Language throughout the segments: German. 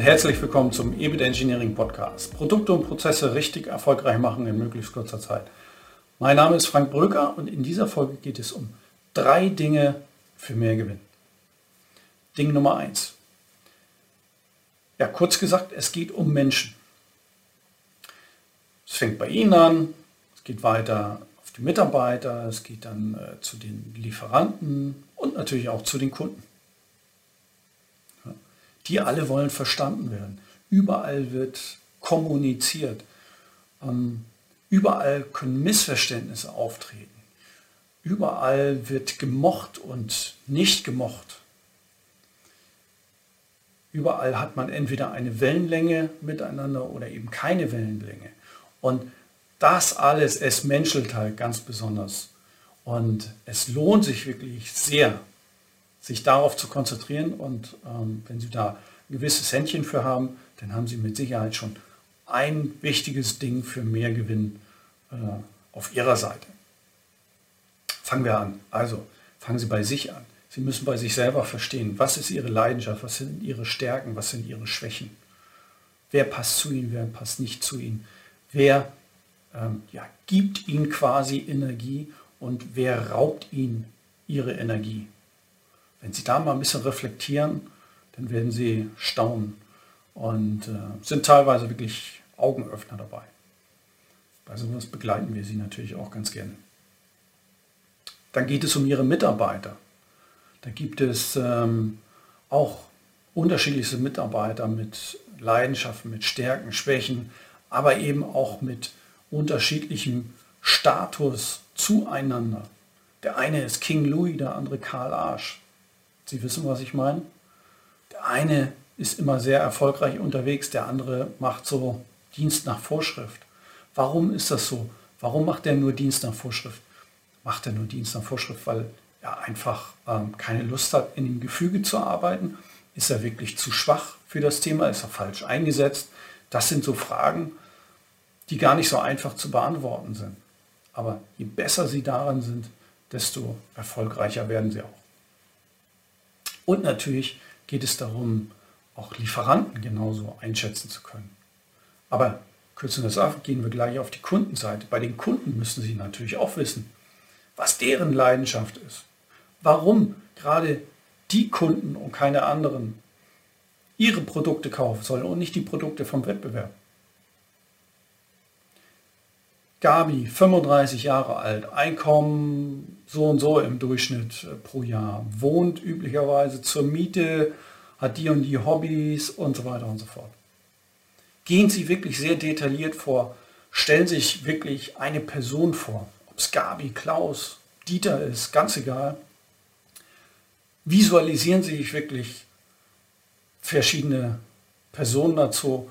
und herzlich willkommen zum EBIT Engineering Podcast. Produkte und Prozesse richtig erfolgreich machen in möglichst kurzer Zeit. Mein Name ist Frank Bröker und in dieser Folge geht es um drei Dinge für mehr Gewinn. Ding Nummer eins. Ja, kurz gesagt, es geht um Menschen. Es fängt bei Ihnen an, es geht weiter auf die Mitarbeiter, es geht dann äh, zu den Lieferanten und natürlich auch zu den Kunden. Die alle wollen verstanden werden. Überall wird kommuniziert. Ähm, überall können Missverständnisse auftreten. Überall wird gemocht und nicht gemocht. Überall hat man entweder eine Wellenlänge miteinander oder eben keine Wellenlänge. Und das alles, es menschelt halt ganz besonders. Und es lohnt sich wirklich sehr, sich darauf zu konzentrieren. Und ähm, wenn Sie da ein gewisses Händchen für haben, dann haben Sie mit Sicherheit schon ein wichtiges Ding für mehr Gewinn äh, auf Ihrer Seite. Fangen wir an. Also fangen Sie bei sich an. Sie müssen bei sich selber verstehen, was ist Ihre Leidenschaft, was sind Ihre Stärken, was sind Ihre Schwächen. Wer passt zu Ihnen, wer passt nicht zu Ihnen. Wer ähm, ja, gibt Ihnen quasi Energie und wer raubt Ihnen Ihre Energie. Wenn Sie da mal ein bisschen reflektieren, dann werden Sie staunen und äh, sind teilweise wirklich Augenöffner dabei. Bei sowas begleiten wir Sie natürlich auch ganz gerne. Dann geht es um Ihre Mitarbeiter. Da gibt es ähm, auch unterschiedlichste Mitarbeiter mit Leidenschaften, mit Stärken, Schwächen, aber eben auch mit unterschiedlichem Status zueinander. Der eine ist King Louis, der andere Karl Arsch. Sie wissen, was ich meine? Der eine ist immer sehr erfolgreich unterwegs, der andere macht so Dienst nach Vorschrift. Warum ist das so? Warum macht er nur Dienst nach Vorschrift? Macht er nur Dienst nach Vorschrift, weil er einfach ähm, keine Lust hat, in dem Gefüge zu arbeiten? Ist er wirklich zu schwach für das Thema? Ist er falsch eingesetzt? Das sind so Fragen, die gar nicht so einfach zu beantworten sind. Aber je besser sie daran sind, desto erfolgreicher werden sie auch. Und natürlich geht es darum, auch Lieferanten genauso einschätzen zu können. Aber kürzen wir das ab, gehen wir gleich auf die Kundenseite. Bei den Kunden müssen Sie natürlich auch wissen, was deren Leidenschaft ist. Warum gerade die Kunden und keine anderen ihre Produkte kaufen sollen und nicht die Produkte vom Wettbewerb. Gabi, 35 Jahre alt, Einkommen so und so im Durchschnitt äh, pro Jahr, wohnt üblicherweise zur Miete, hat die und die Hobbys und so weiter und so fort. Gehen Sie wirklich sehr detailliert vor, stellen sich wirklich eine Person vor, ob es Gabi, Klaus, Dieter ist, ganz egal. Visualisieren Sie sich wirklich verschiedene Personen dazu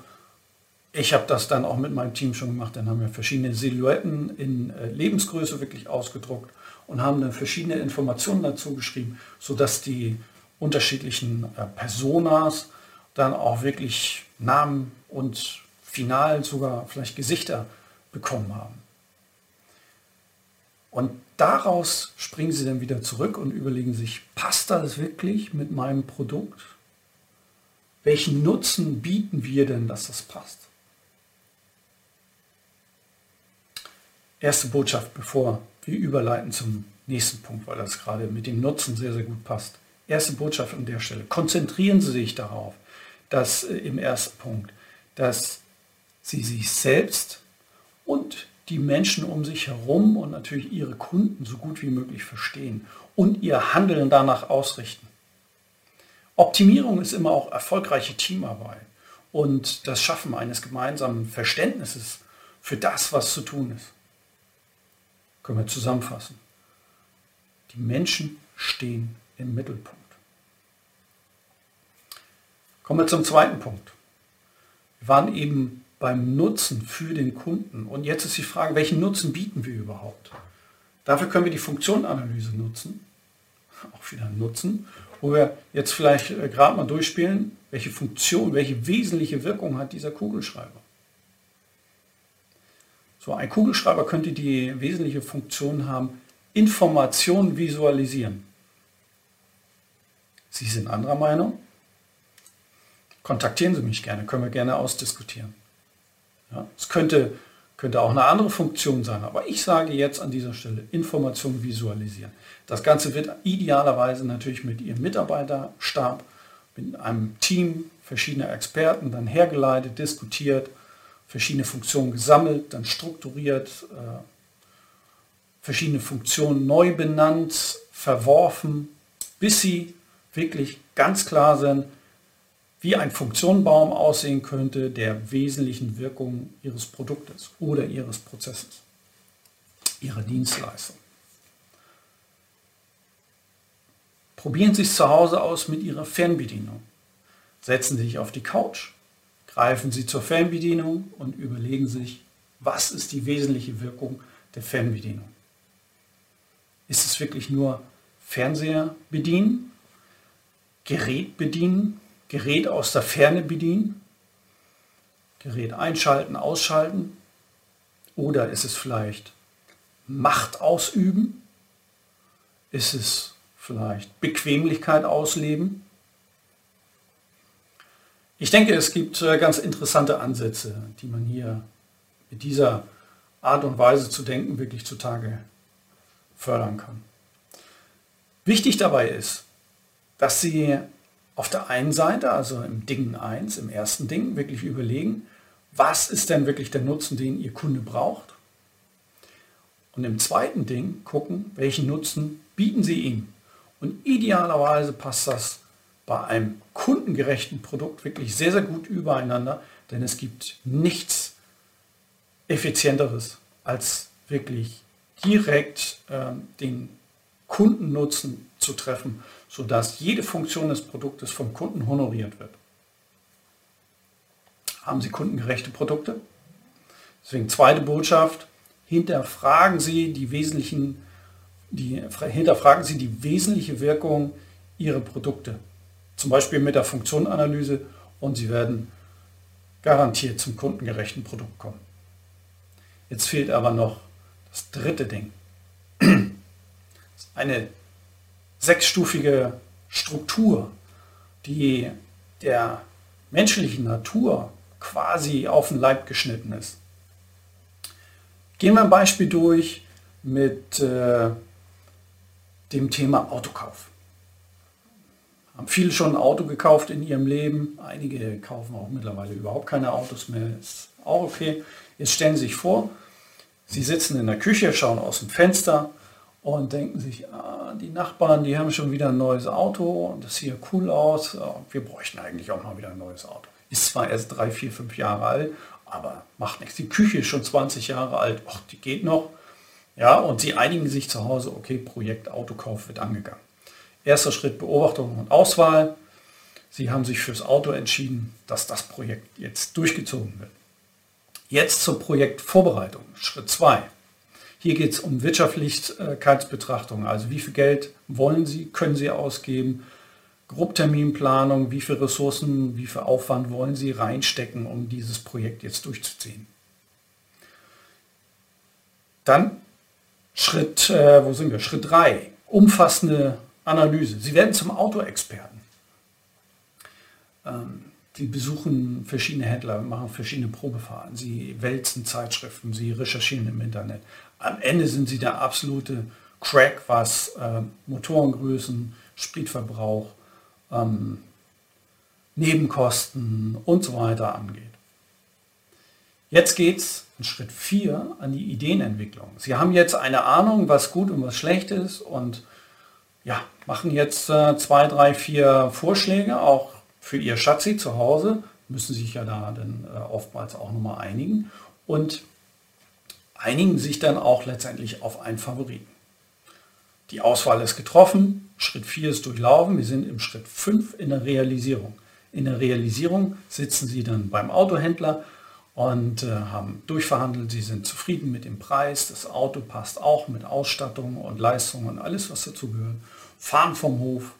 ich habe das dann auch mit meinem Team schon gemacht. Dann haben wir verschiedene Silhouetten in äh, Lebensgröße wirklich ausgedruckt und haben dann verschiedene Informationen dazu geschrieben, sodass die unterschiedlichen äh, Personas dann auch wirklich Namen und final sogar vielleicht Gesichter bekommen haben. Und daraus springen sie dann wieder zurück und überlegen sich, passt das wirklich mit meinem Produkt? Welchen Nutzen bieten wir denn, dass das passt? erste Botschaft, bevor wir überleiten zum nächsten Punkt, weil das gerade mit dem Nutzen sehr, sehr gut passt. Erste Botschaft an der Stelle. Konzentrieren Sie sich darauf, dass äh, im ersten Punkt, dass Sie sich selbst und die Menschen um sich herum und natürlich Ihre Kunden so gut wie möglich verstehen und Ihr Handeln danach ausrichten. Optimierung ist immer auch erfolgreiche Teamarbeit und das Schaffen eines gemeinsamen Verständnisses für das, was zu tun ist können wir zusammenfassen. Die Menschen stehen im Mittelpunkt. Kommen wir zum zweiten Punkt. Wir waren eben beim Nutzen für den Kunden. Und jetzt ist die Frage, welchen Nutzen bieten wir überhaupt? Dafür können wir die Funktionanalyse nutzen. Auch wieder Nutzen, wo wir jetzt vielleicht äh, gerade mal durchspielen, welche Funktion, welche wesentliche Wirkung hat dieser Kugelschreiber. So ein Kugelschreiber könnte die wesentliche Funktion haben, Informationen visualisieren. Sie sind anderer Meinung? kontaktieren Sie mich gerne, können wir gerne ausdiskutieren. Ja, es könnte, könnte auch eine andere Funktion sein, aber ich sage jetzt an dieser Stelle Information visualisieren. Das Ganze wird idealerweise natürlich mit Ihrem Mitarbeiterstab, mit einem Team verschiedener Experten dann hergeleitet, diskutiert, verschiedene Funktionen gesammelt, dann strukturiert, äh, verschiedene Funktionen neu benannt, verworfen, bis sie wirklich ganz klar sind, wie ein Funktionenbaum aussehen könnte der wesentlichen Wirkung Ihres Produktes oder Ihres Prozesses, Ihrer Dienstleistung. Probieren Sie es zu Hause aus mit Ihrer Fernbedienung. Setzen Sie sich auf die Couch, greifen Sie zur Fernbedienung und überlegen sich, was ist die wesentliche Wirkung der Fernbedienung. Ist es wirklich nur Fernseher bedienen, Gerät bedienen, Gerät aus der Ferne bedienen, Gerät einschalten, ausschalten? Oder ist es vielleicht Macht ausüben? Ist es vielleicht Bequemlichkeit ausleben? Ich denke, es gibt äh, ganz interessante Ansätze, die man hier mit dieser Art und Weise zu denken wirklich zutage fördern kann. Wichtig dabei ist, dass Sie auf der einen Seite, also im Ding 1, im ersten Ding, wirklich überlegen, was ist denn wirklich der Nutzen, den Ihr Kunde braucht? Und im zweiten Ding gucken, welchen Nutzen bieten Sie ihm? Und idealerweise passt das bei einem kundengerechten Produkt wirklich sehr, sehr gut übereinander, denn es gibt nichts effizienteres als wirklich direkt äh, den Kundennutzen zu treffen, sodass jede Funktion des Produktes vom Kunden honoriert wird. Haben Sie kundengerechte Produkte? Deswegen zweite Botschaft, hinterfragen Sie die wesentlichen, die, hinterfragen Sie die wesentliche Wirkung Ihrer Produkte. Zum Beispiel mit der Funktionanalyse und Sie werden garantiert zum kundengerechten Produkt kommen. Jetzt fehlt aber noch das dritte Ding. Eine sechsstufige Struktur, die der menschlichen Natur quasi auf den Leib geschnitten ist. Gehen wir ein Beispiel durch mit äh, dem Thema Autokauf. Haben viele schon ein Auto gekauft in ihrem Leben. Einige kaufen auch mittlerweile überhaupt keine Autos mehr. Ist auch okay. Jetzt stellen Sie sich vor, Sie sitzen in der Küche, schauen aus dem Fenster und denken sich, ah, die Nachbarn, die haben schon wieder ein neues Auto und das sieht cool aus. Wir bräuchten eigentlich auch mal wieder ein neues Auto. Ist zwar erst drei, vier, fünf Jahre alt, aber macht nichts. Die Küche ist schon 20 Jahre alt, Och, die geht noch. Ja, und sie einigen sich zu Hause, okay, Projekt Autokauf wird angegangen. Erster Schritt Beobachtung und Auswahl. Sie haben sich fürs Auto entschieden, dass das Projekt jetzt durchgezogen wird. Jetzt zur Projektvorbereitung. Schritt 2. Hier geht es um Wirtschaftlichkeitsbetrachtung, also wie viel Geld wollen Sie, können Sie ausgeben, Grobterminplanung, wie viele Ressourcen, wie viel Aufwand wollen Sie reinstecken, um dieses Projekt jetzt durchzuziehen. Dann Schritt, äh, wo sind wir? Schritt 3, umfassende Analyse. Sie werden zum Autoexperten. Ähm, Sie besuchen verschiedene Händler, machen verschiedene Probefahrten, Sie wälzen Zeitschriften, Sie recherchieren im Internet. Am Ende sind Sie der absolute Crack, was äh, Motorengrößen, Spritverbrauch, ähm, Nebenkosten und so weiter angeht. Jetzt geht es in Schritt 4 an die Ideenentwicklung. Sie haben jetzt eine Ahnung, was gut und was schlecht ist und ja, machen jetzt äh, zwei, drei, vier Vorschläge, auch für ihr Schatzi zu Hause, müssen sich ja da dann äh, oftmals auch nochmal einigen und einigen sich dann auch letztendlich auf einen Favoriten. Die Auswahl ist getroffen, Schritt 4 ist durchlaufen, wir sind im Schritt 5 in der Realisierung. In der Realisierung sitzen Sie dann beim Autohändler und äh, haben durchverhandelt, Sie sind zufrieden mit dem Preis, das Auto passt auch mit Ausstattung und Leistung und alles, was dazu gehört, fahren vom Hof,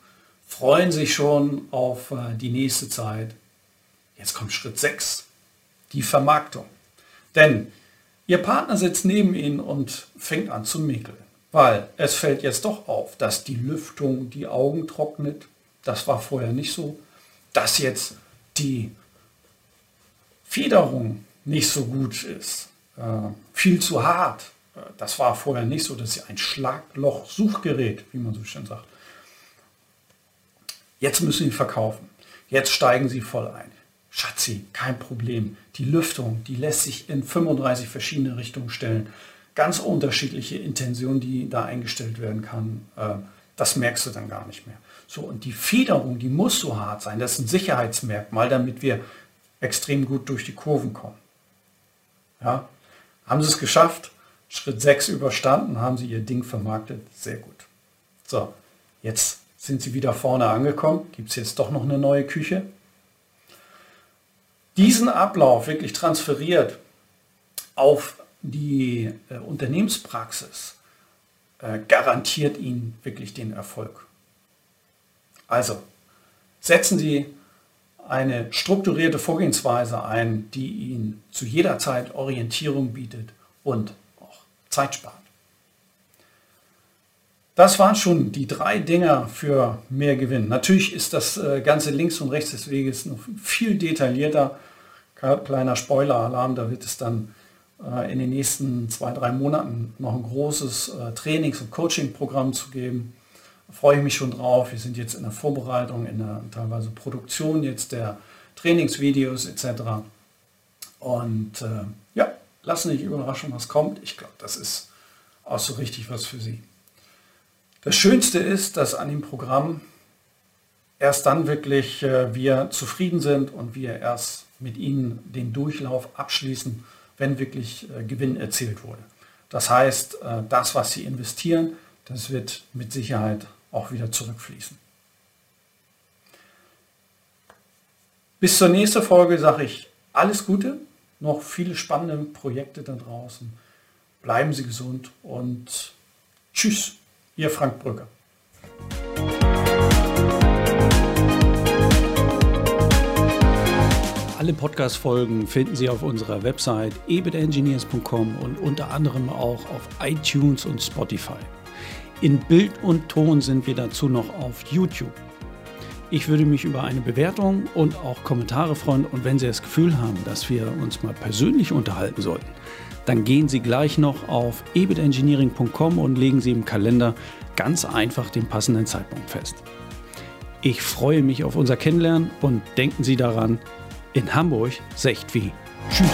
freuen sich schon auf äh, die nächste Zeit. Jetzt kommt Schritt 6, die Vermarktung. Denn Ihr Partner sitzt neben Ihnen und fängt an zu mäkeln, weil es fällt jetzt doch auf, dass die Lüftung die Augen trocknet. Das war vorher nicht so. Dass jetzt die Federung nicht so gut ist, äh, viel zu hart. Äh, das war vorher nicht so, dass sie ein Schlagloch-Suchgerät, wie man so schön sagt. Jetzt müssen sie verkaufen. Jetzt steigen sie voll ein. Schatzi, kein Problem. Die Lüftung, die lässt sich in 35 verschiedene Richtungen stellen. Ganz unterschiedliche Intentionen, die da eingestellt werden kann. Äh, das merkst du dann gar nicht mehr. So, und die Federung, die muss so hart sein. Das ist ein Sicherheitsmerkmal, damit wir extrem gut durch die Kurven kommen. Ja, haben sie es geschafft? Schritt 6 überstanden, haben sie ihr Ding vermarktet. Sehr gut. So, jetzt sind sie wieder vorne angekommen. Gibt es jetzt doch noch eine neue Küche? Diesen Ablauf wirklich transferiert auf die äh, Unternehmenspraxis äh, garantiert Ihnen wirklich den Erfolg. Also setzen Sie eine strukturierte Vorgehensweise ein, die Ihnen zu jeder Zeit Orientierung bietet und auch Zeit spart. Das waren schon die drei Dinger für mehr Gewinn. Natürlich ist das äh, Ganze links und rechts des Weges noch viel detaillierter. Kleiner Spoiler-Alarm, da wird es dann äh, in den nächsten zwei, drei Monaten noch ein großes äh, Trainings- und Coaching-Programm zu geben. Freue ich mich schon drauf. Wir sind jetzt in der Vorbereitung, in der teilweise Produktion jetzt der Trainingsvideos etc. Und äh, ja, lassen sich überraschen, was kommt. Ich glaube, das ist auch so richtig was für Sie. Das Schönste ist, dass an dem Programm erst dann wirklich äh, wir zufrieden sind und wir erst mit Ihnen den Durchlauf abschließen wenn wirklich äh, Gewinn erzielt wurde. Das heißt, äh, das, was Sie investieren, das wird mit Sicherheit auch wieder zurückfließen. Bis zur nächsten Folge sage ich alles Gute, noch viele spannende Projekte da draußen. Bleiben Sie gesund und tschüss, Ihr Frank Brügger. Alle Podcast-Folgen finden Sie auf unserer Website ebitengineers.com und unter anderem auch auf iTunes und Spotify. In Bild und Ton sind wir dazu noch auf YouTube. Ich würde mich über eine Bewertung und auch Kommentare freuen und wenn Sie das Gefühl haben, dass wir uns mal persönlich unterhalten sollten, dann gehen Sie gleich noch auf ebitengineering.com und legen Sie im Kalender ganz einfach den passenden Zeitpunkt fest. Ich freue mich auf unser Kennenlernen und denken Sie daran, in Hamburg secht wie. Tschüss.